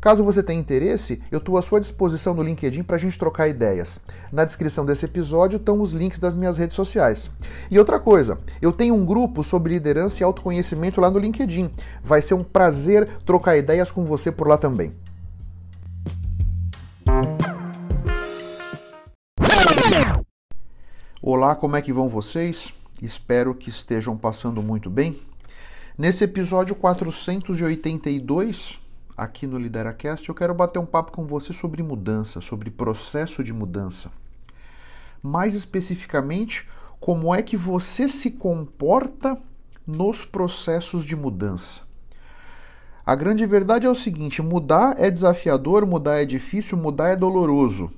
Caso você tenha interesse, eu estou à sua disposição no LinkedIn para a gente trocar ideias. Na descrição desse episódio estão os links das minhas redes sociais. E outra coisa, eu tenho um grupo sobre liderança e autoconhecimento lá no LinkedIn. Vai ser um prazer trocar ideias com você por lá também. Olá, como é que vão vocês? Espero que estejam passando muito bem. Nesse episódio 482, aqui no Lideracast, eu quero bater um papo com você sobre mudança, sobre processo de mudança. Mais especificamente, como é que você se comporta nos processos de mudança. A grande verdade é o seguinte: mudar é desafiador, mudar é difícil, mudar é doloroso.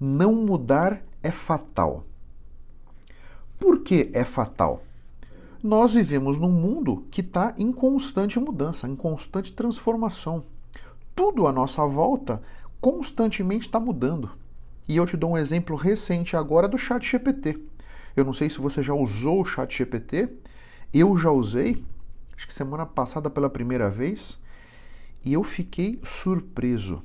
Não mudar é fatal. Por que é fatal? Nós vivemos num mundo que está em constante mudança, em constante transformação. Tudo à nossa volta constantemente está mudando. E eu te dou um exemplo recente agora do Chat GPT. Eu não sei se você já usou o Chat GPT, eu já usei, acho que semana passada pela primeira vez, e eu fiquei surpreso.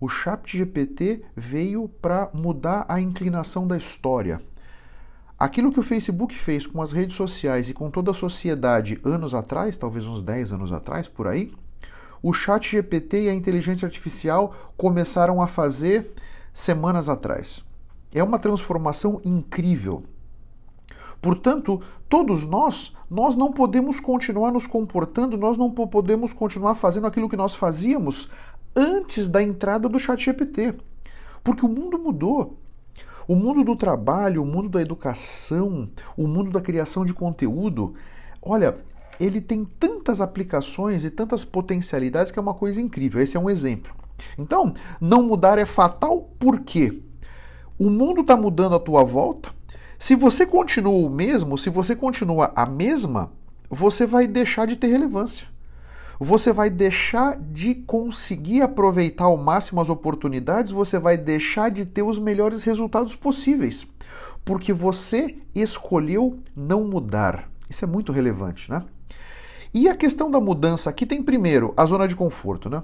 O Chat GPT veio para mudar a inclinação da história. Aquilo que o Facebook fez com as redes sociais e com toda a sociedade anos atrás, talvez uns 10 anos atrás, por aí, o chat GPT e a inteligência artificial começaram a fazer semanas atrás. É uma transformação incrível. Portanto, todos nós, nós não podemos continuar nos comportando, nós não podemos continuar fazendo aquilo que nós fazíamos antes da entrada do chat GPT. Porque o mundo mudou. O mundo do trabalho, o mundo da educação, o mundo da criação de conteúdo, olha, ele tem tantas aplicações e tantas potencialidades que é uma coisa incrível. Esse é um exemplo. Então, não mudar é fatal por quê? O mundo está mudando à tua volta. Se você continua o mesmo, se você continua a mesma, você vai deixar de ter relevância você vai deixar de conseguir aproveitar ao máximo as oportunidades, você vai deixar de ter os melhores resultados possíveis, porque você escolheu não mudar. Isso é muito relevante, né? E a questão da mudança aqui tem primeiro a zona de conforto, né?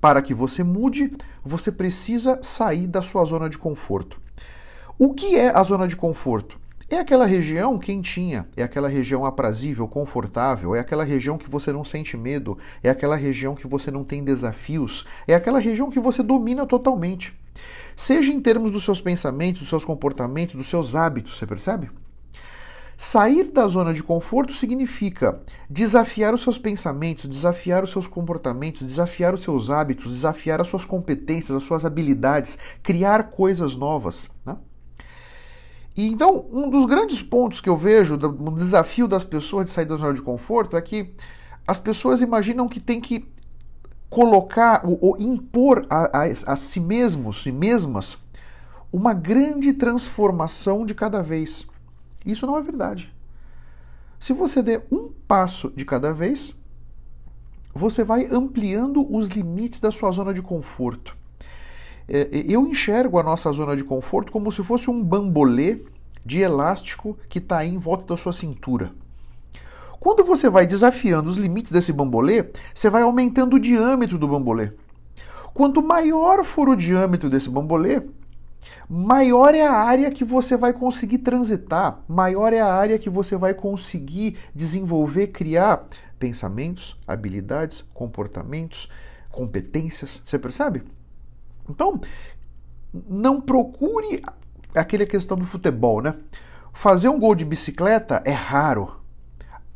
Para que você mude, você precisa sair da sua zona de conforto. O que é a zona de conforto? É aquela região quentinha, é aquela região aprazível, confortável, é aquela região que você não sente medo, é aquela região que você não tem desafios, é aquela região que você domina totalmente. Seja em termos dos seus pensamentos, dos seus comportamentos, dos seus hábitos, você percebe? Sair da zona de conforto significa desafiar os seus pensamentos, desafiar os seus comportamentos, desafiar os seus hábitos, desafiar as suas competências, as suas habilidades, criar coisas novas. Né? E então, um dos grandes pontos que eu vejo do desafio das pessoas de sair da zona de conforto é que as pessoas imaginam que tem que colocar ou, ou impor a, a, a si mesmos e mesmas uma grande transformação de cada vez. Isso não é verdade. Se você der um passo de cada vez, você vai ampliando os limites da sua zona de conforto. É, eu enxergo a nossa zona de conforto como se fosse um bambolê de elástico que está em volta da sua cintura. Quando você vai desafiando os limites desse bambolê, você vai aumentando o diâmetro do bambolê. Quanto maior for o diâmetro desse bambolê, maior é a área que você vai conseguir transitar, maior é a área que você vai conseguir desenvolver, criar pensamentos, habilidades, comportamentos, competências. Você percebe? Então, não procure aquela questão do futebol, né? fazer um gol de bicicleta é raro.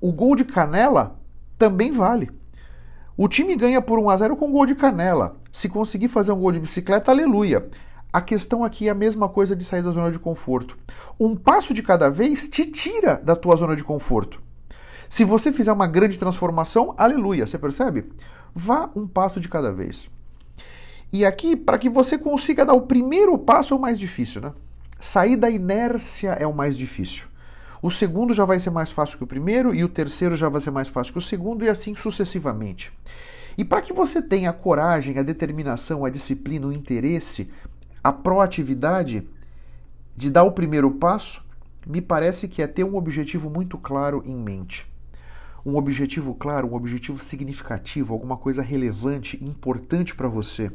O gol de canela também vale. O time ganha por 1 a 0 com gol de canela. Se conseguir fazer um gol de bicicleta, aleluia. A questão aqui é a mesma coisa de sair da zona de conforto. Um passo de cada vez te tira da tua zona de conforto. Se você fizer uma grande transformação, aleluia, você percebe? Vá um passo de cada vez. E aqui, para que você consiga dar o primeiro passo, é o mais difícil, né? Sair da inércia é o mais difícil. O segundo já vai ser mais fácil que o primeiro, e o terceiro já vai ser mais fácil que o segundo, e assim sucessivamente. E para que você tenha a coragem, a determinação, a disciplina, o interesse, a proatividade de dar o primeiro passo, me parece que é ter um objetivo muito claro em mente. Um objetivo claro, um objetivo significativo, alguma coisa relevante, importante para você.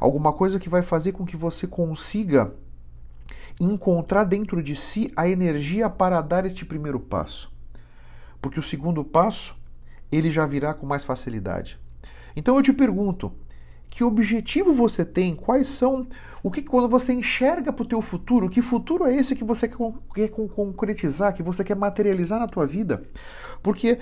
Alguma coisa que vai fazer com que você consiga encontrar dentro de si a energia para dar este primeiro passo. Porque o segundo passo, ele já virá com mais facilidade. Então eu te pergunto, que objetivo você tem? Quais são o que quando você enxerga para o teu futuro? Que futuro é esse que você quer concretizar, que você quer materializar na tua vida? Porque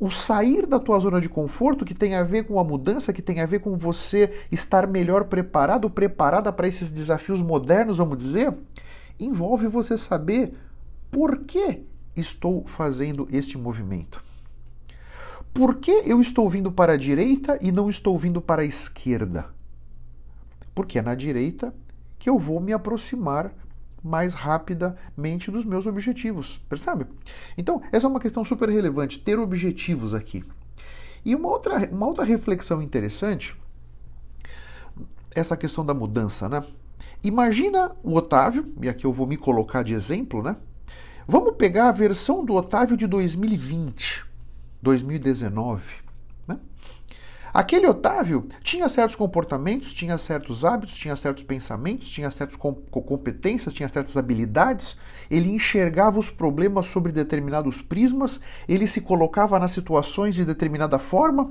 o sair da tua zona de conforto, que tem a ver com a mudança, que tem a ver com você estar melhor preparado, preparada para esses desafios modernos, vamos dizer, envolve você saber por que estou fazendo este movimento. Por que eu estou vindo para a direita e não estou vindo para a esquerda? Porque é na direita que eu vou me aproximar mais rapidamente dos meus objetivos, percebe? Então, essa é uma questão super relevante, ter objetivos aqui. E uma outra, uma outra reflexão interessante, essa questão da mudança, né? Imagina o Otávio, e aqui eu vou me colocar de exemplo, né? Vamos pegar a versão do Otávio de 2020, 2019. Aquele Otávio tinha certos comportamentos, tinha certos hábitos, tinha certos pensamentos, tinha certas competências, tinha certas habilidades. Ele enxergava os problemas sobre determinados prismas, ele se colocava nas situações de determinada forma.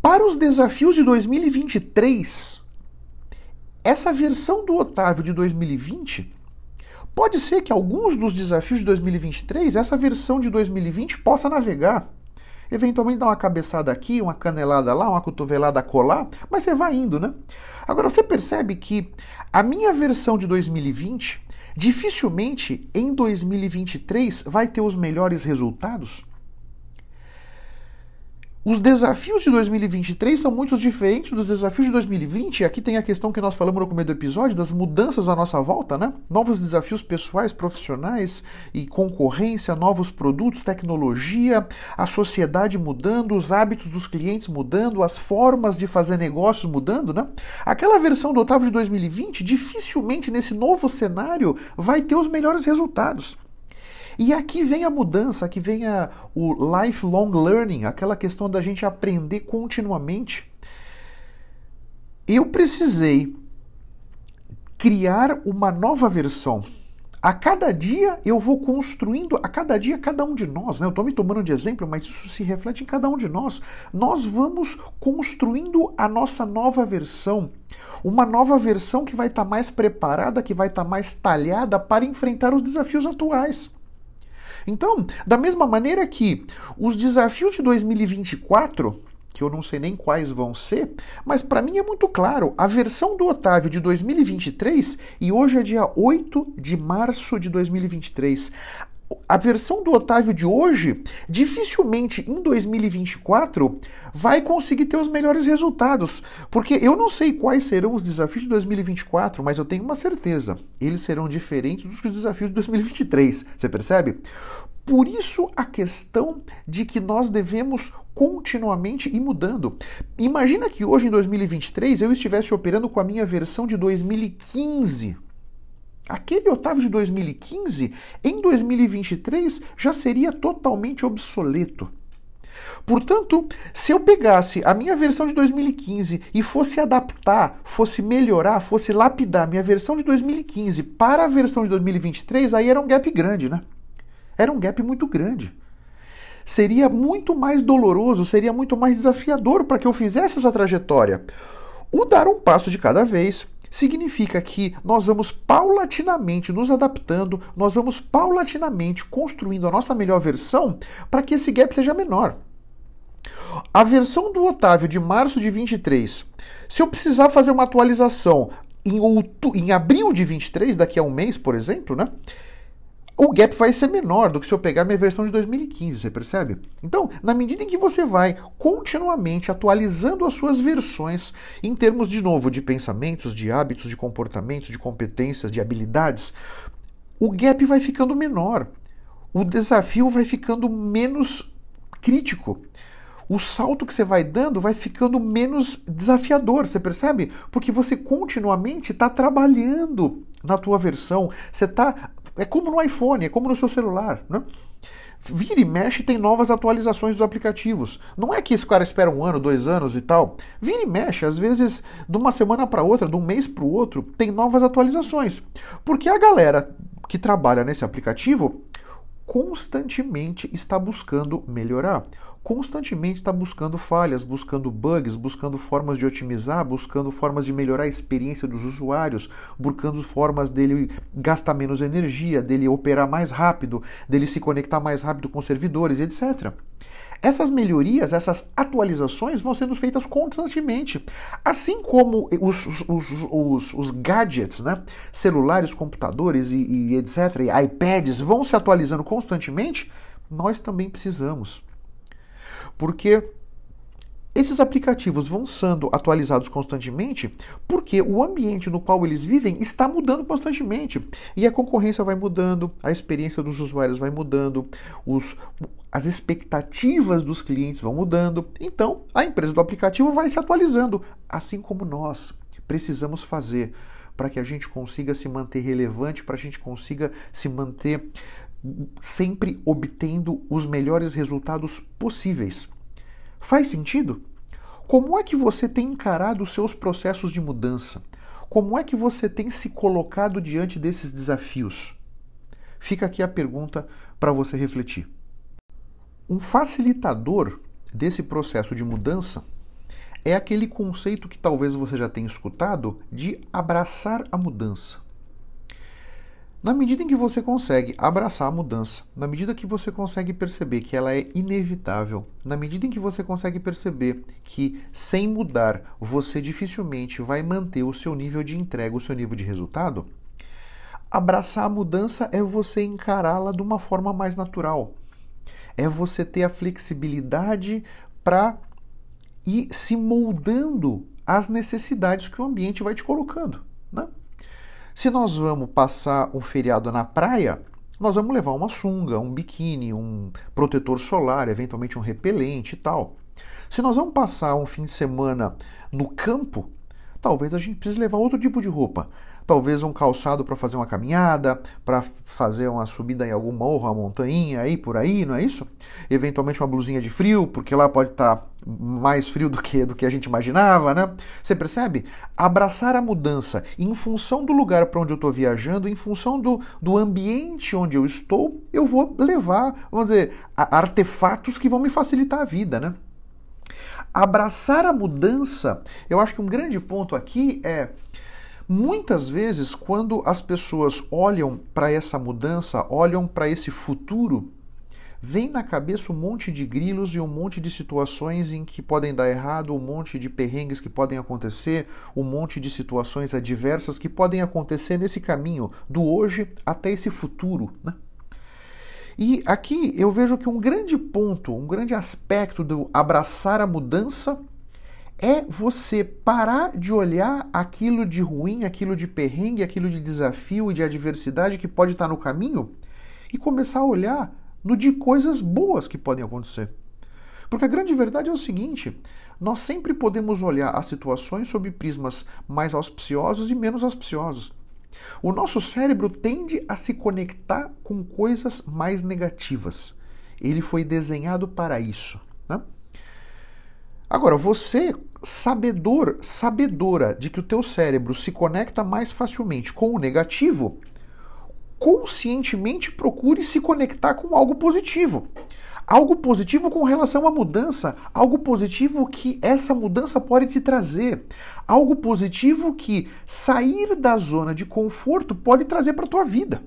Para os desafios de 2023, essa versão do Otávio de 2020 pode ser que alguns dos desafios de 2023, essa versão de 2020 possa navegar. Eventualmente dar uma cabeçada aqui, uma canelada lá, uma cotovelada colar, mas você vai indo, né? Agora você percebe que a minha versão de 2020 dificilmente em 2023 vai ter os melhores resultados. Os desafios de 2023 são muito diferentes dos desafios de 2020. Aqui tem a questão que nós falamos no começo do episódio das mudanças à nossa volta, né? Novos desafios pessoais, profissionais e concorrência, novos produtos, tecnologia, a sociedade mudando, os hábitos dos clientes mudando, as formas de fazer negócios mudando, né? Aquela versão do Otávio de 2020 dificilmente nesse novo cenário vai ter os melhores resultados. E aqui vem a mudança, aqui vem a, o lifelong learning, aquela questão da gente aprender continuamente. Eu precisei criar uma nova versão. A cada dia eu vou construindo, a cada dia cada um de nós, né? Eu estou me tomando de exemplo, mas isso se reflete em cada um de nós. Nós vamos construindo a nossa nova versão. Uma nova versão que vai estar tá mais preparada, que vai estar tá mais talhada para enfrentar os desafios atuais. Então, da mesma maneira que os desafios de 2024 que eu não sei nem quais vão ser, mas para mim é muito claro, a versão do Otávio de 2023, e hoje é dia 8 de março de 2023, a versão do Otávio de hoje, dificilmente em 2024 vai conseguir ter os melhores resultados, porque eu não sei quais serão os desafios de 2024, mas eu tenho uma certeza, eles serão diferentes dos desafios de 2023. Você percebe? Por isso a questão de que nós devemos continuamente ir mudando. Imagina que hoje em 2023 eu estivesse operando com a minha versão de 2015 Aquele Otávio de 2015, em 2023, já seria totalmente obsoleto. Portanto, se eu pegasse a minha versão de 2015 e fosse adaptar, fosse melhorar, fosse lapidar minha versão de 2015 para a versão de 2023, aí era um gap grande, né? Era um gap muito grande. Seria muito mais doloroso, seria muito mais desafiador para que eu fizesse essa trajetória. O dar um passo de cada vez, significa que nós vamos paulatinamente nos adaptando, nós vamos paulatinamente construindo a nossa melhor versão para que esse gap seja menor. A versão do Otávio de março de 23, se eu precisar fazer uma atualização em, outubro, em abril de 23, daqui a um mês, por exemplo, né? O gap vai ser menor do que se eu pegar minha versão de 2015, você percebe? Então, na medida em que você vai continuamente atualizando as suas versões em termos, de novo, de pensamentos, de hábitos, de comportamentos, de competências, de habilidades, o gap vai ficando menor. O desafio vai ficando menos crítico o salto que você vai dando vai ficando menos desafiador, você percebe? Porque você continuamente está trabalhando na tua versão. Você está é como no iPhone, é como no seu celular, né? Vira e mexe tem novas atualizações dos aplicativos. Não é que esse cara espera um ano, dois anos e tal. Vira e mexe, às vezes, de uma semana para outra, de um mês para o outro, tem novas atualizações. Porque a galera que trabalha nesse aplicativo constantemente está buscando melhorar constantemente está buscando falhas, buscando bugs, buscando formas de otimizar, buscando formas de melhorar a experiência dos usuários, buscando formas dele gastar menos energia, dele operar mais rápido, dele se conectar mais rápido com servidores, etc. Essas melhorias, essas atualizações vão sendo feitas constantemente. Assim como os, os, os, os gadgets, né? celulares, computadores e, e etc., e iPads vão se atualizando constantemente, nós também precisamos porque esses aplicativos vão sendo atualizados constantemente porque o ambiente no qual eles vivem está mudando constantemente. E a concorrência vai mudando, a experiência dos usuários vai mudando, os, as expectativas dos clientes vão mudando. Então, a empresa do aplicativo vai se atualizando, assim como nós precisamos fazer para que a gente consiga se manter relevante, para a gente consiga se manter sempre obtendo os melhores resultados possíveis. Faz sentido? Como é que você tem encarado os seus processos de mudança? Como é que você tem se colocado diante desses desafios? Fica aqui a pergunta para você refletir. Um facilitador desse processo de mudança é aquele conceito que talvez você já tenha escutado de abraçar a mudança. Na medida em que você consegue abraçar a mudança, na medida que você consegue perceber que ela é inevitável, na medida em que você consegue perceber que sem mudar você dificilmente vai manter o seu nível de entrega, o seu nível de resultado, abraçar a mudança é você encará-la de uma forma mais natural. É você ter a flexibilidade para ir se moldando às necessidades que o ambiente vai te colocando. Né? Se nós vamos passar um feriado na praia, nós vamos levar uma sunga, um biquíni, um protetor solar, eventualmente um repelente e tal. Se nós vamos passar um fim de semana no campo, talvez a gente precise levar outro tipo de roupa talvez um calçado para fazer uma caminhada, para fazer uma subida em algum morro, uma montanha aí por aí, não é isso? Eventualmente uma blusinha de frio, porque lá pode estar tá mais frio do que do que a gente imaginava, né? Você percebe? Abraçar a mudança em função do lugar para onde eu estou viajando, em função do, do ambiente onde eu estou, eu vou levar, vamos dizer, artefatos que vão me facilitar a vida, né? Abraçar a mudança, eu acho que um grande ponto aqui é Muitas vezes, quando as pessoas olham para essa mudança, olham para esse futuro, vem na cabeça um monte de grilos e um monte de situações em que podem dar errado, um monte de perrengues que podem acontecer, um monte de situações adversas que podem acontecer nesse caminho do hoje até esse futuro. Né? E aqui eu vejo que um grande ponto, um grande aspecto do abraçar a mudança é você parar de olhar aquilo de ruim, aquilo de perrengue, aquilo de desafio e de adversidade que pode estar no caminho e começar a olhar no de coisas boas que podem acontecer. Porque a grande verdade é o seguinte: nós sempre podemos olhar as situações sob prismas mais auspiciosos e menos auspiciosos. O nosso cérebro tende a se conectar com coisas mais negativas. Ele foi desenhado para isso. Né? Agora, você sabedor, sabedora de que o teu cérebro se conecta mais facilmente com o negativo, conscientemente procure se conectar com algo positivo. algo positivo com relação à mudança, algo positivo que essa mudança pode te trazer, algo positivo que sair da zona de conforto pode trazer para tua vida.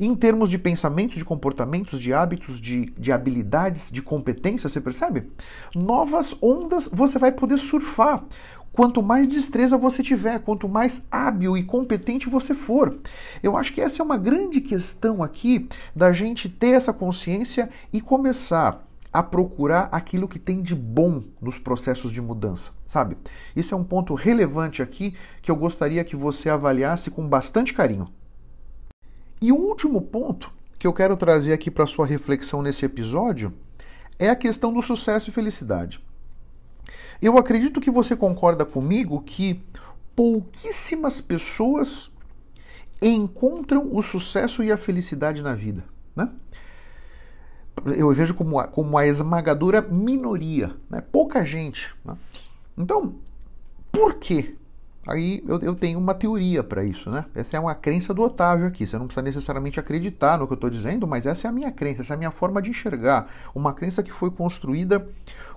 Em termos de pensamentos, de comportamentos, de hábitos, de, de habilidades, de competências, você percebe? Novas ondas você vai poder surfar. Quanto mais destreza você tiver, quanto mais hábil e competente você for. Eu acho que essa é uma grande questão aqui da gente ter essa consciência e começar a procurar aquilo que tem de bom nos processos de mudança, sabe? Isso é um ponto relevante aqui que eu gostaria que você avaliasse com bastante carinho. E o último ponto que eu quero trazer aqui para sua reflexão nesse episódio é a questão do sucesso e felicidade. Eu acredito que você concorda comigo que pouquíssimas pessoas encontram o sucesso e a felicidade na vida, né? Eu vejo como a, como a esmagadora minoria, né? pouca gente. Né? Então, por quê? Aí eu, eu tenho uma teoria para isso, né? Essa é uma crença do Otávio aqui. Você não precisa necessariamente acreditar no que eu estou dizendo, mas essa é a minha crença, essa é a minha forma de enxergar. Uma crença que foi construída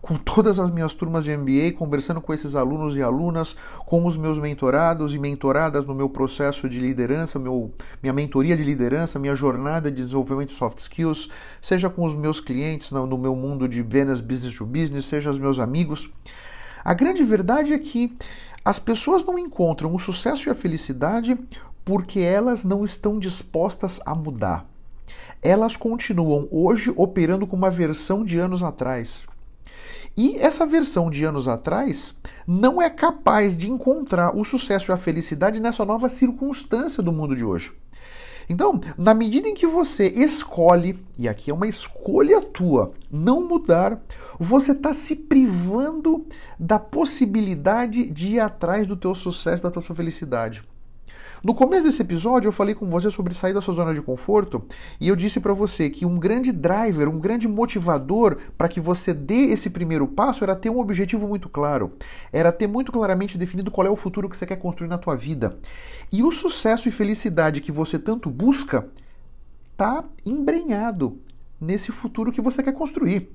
com todas as minhas turmas de MBA, conversando com esses alunos e alunas, com os meus mentorados e mentoradas no meu processo de liderança, meu, minha mentoria de liderança, minha jornada de desenvolvimento de soft skills, seja com os meus clientes no, no meu mundo de vendas business to business, seja os meus amigos. A grande verdade é que as pessoas não encontram o sucesso e a felicidade porque elas não estão dispostas a mudar. Elas continuam hoje operando com uma versão de anos atrás. E essa versão de anos atrás não é capaz de encontrar o sucesso e a felicidade nessa nova circunstância do mundo de hoje. Então, na medida em que você escolhe, e aqui é uma escolha tua, não mudar, você está se privando da possibilidade de ir atrás do teu sucesso, da tua felicidade. No começo desse episódio eu falei com você sobre sair da sua zona de conforto e eu disse para você que um grande driver, um grande motivador para que você dê esse primeiro passo era ter um objetivo muito claro, era ter muito claramente definido qual é o futuro que você quer construir na tua vida. E o sucesso e felicidade que você tanto busca está embrenhado nesse futuro que você quer construir.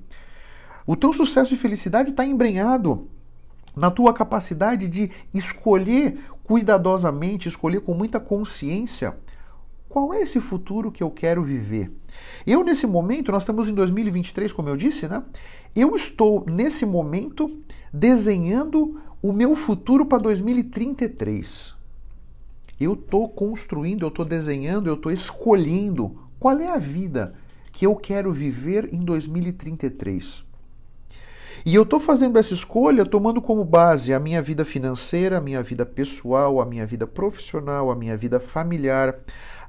O teu sucesso e felicidade está embrenhado na tua capacidade de escolher cuidadosamente, escolher com muita consciência qual é esse futuro que eu quero viver. Eu, nesse momento, nós estamos em 2023, como eu disse, né? Eu estou, nesse momento, desenhando o meu futuro para 2033. Eu estou construindo, eu estou desenhando, eu estou escolhendo qual é a vida que eu quero viver em 2033. E eu estou fazendo essa escolha tomando como base a minha vida financeira, a minha vida pessoal, a minha vida profissional, a minha vida familiar,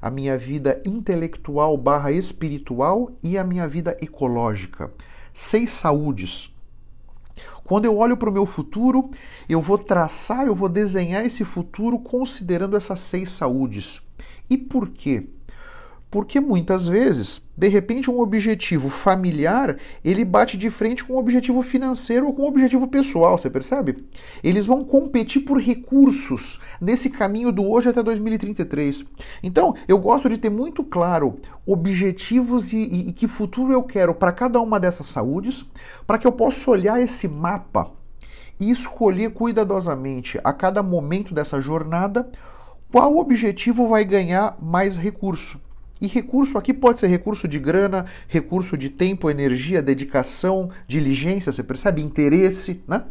a minha vida intelectual barra espiritual e a minha vida ecológica. Seis saúdes. Quando eu olho para o meu futuro, eu vou traçar, eu vou desenhar esse futuro considerando essas seis saúdes. E por quê? Porque muitas vezes, de repente, um objetivo familiar ele bate de frente com um objetivo financeiro ou com um objetivo pessoal, você percebe? Eles vão competir por recursos nesse caminho do hoje até 2033. Então, eu gosto de ter muito claro objetivos e, e, e que futuro eu quero para cada uma dessas saúdes, para que eu possa olhar esse mapa e escolher cuidadosamente a cada momento dessa jornada qual objetivo vai ganhar mais recurso. E recurso aqui pode ser recurso de grana, recurso de tempo, energia, dedicação, diligência, você percebe? Interesse, né?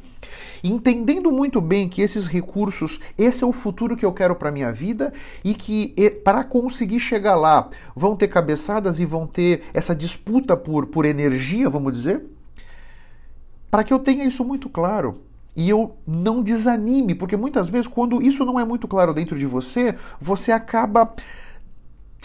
Entendendo muito bem que esses recursos, esse é o futuro que eu quero para minha vida e que para conseguir chegar lá vão ter cabeçadas e vão ter essa disputa por, por energia, vamos dizer. Para que eu tenha isso muito claro, e eu não desanime, porque muitas vezes, quando isso não é muito claro dentro de você, você acaba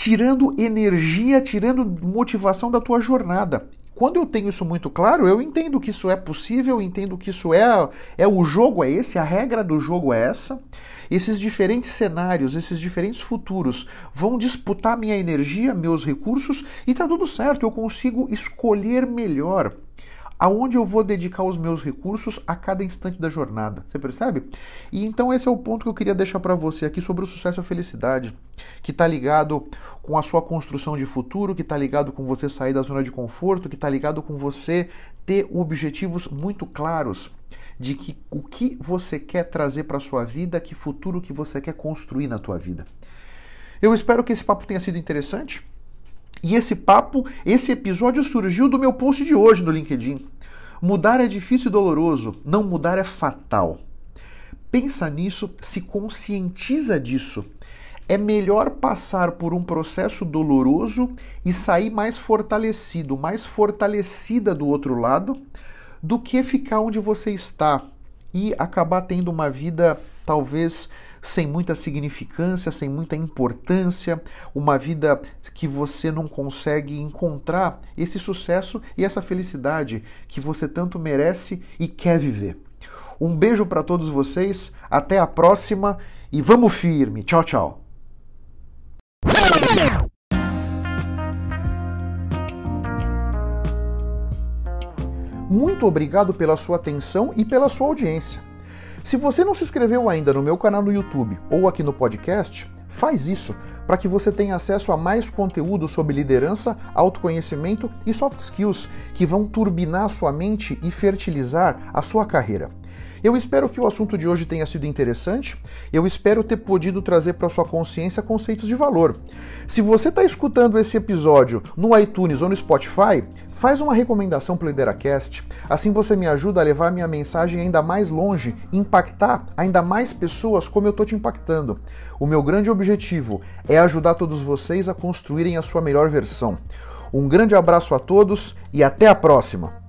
tirando energia, tirando motivação da tua jornada. Quando eu tenho isso muito claro, eu entendo que isso é possível, entendo que isso é, é o jogo é esse, a regra do jogo é essa. Esses diferentes cenários, esses diferentes futuros vão disputar minha energia, meus recursos e tá tudo certo, eu consigo escolher melhor aonde eu vou dedicar os meus recursos a cada instante da jornada. Você percebe? E então esse é o ponto que eu queria deixar para você aqui sobre o sucesso e a felicidade, que está ligado com a sua construção de futuro, que está ligado com você sair da zona de conforto, que está ligado com você ter objetivos muito claros de que o que você quer trazer para sua vida, que futuro que você quer construir na tua vida. Eu espero que esse papo tenha sido interessante. E esse papo, esse episódio surgiu do meu post de hoje no LinkedIn. Mudar é difícil e doloroso, não mudar é fatal. Pensa nisso, se conscientiza disso. É melhor passar por um processo doloroso e sair mais fortalecido, mais fortalecida do outro lado, do que ficar onde você está e acabar tendo uma vida talvez sem muita significância, sem muita importância, uma vida que você não consegue encontrar esse sucesso e essa felicidade que você tanto merece e quer viver. Um beijo para todos vocês, até a próxima e vamos firme. Tchau, tchau. Muito obrigado pela sua atenção e pela sua audiência. Se você não se inscreveu ainda no meu canal no YouTube ou aqui no podcast, faz isso para que você tenha acesso a mais conteúdo sobre liderança, autoconhecimento e soft skills que vão turbinar sua mente e fertilizar a sua carreira. Eu espero que o assunto de hoje tenha sido interessante. Eu espero ter podido trazer para sua consciência conceitos de valor. Se você está escutando esse episódio no iTunes ou no Spotify, faz uma recomendação para o Lideracast. Assim você me ajuda a levar minha mensagem ainda mais longe, impactar ainda mais pessoas como eu estou te impactando. O meu grande objetivo é ajudar todos vocês a construírem a sua melhor versão. Um grande abraço a todos e até a próxima!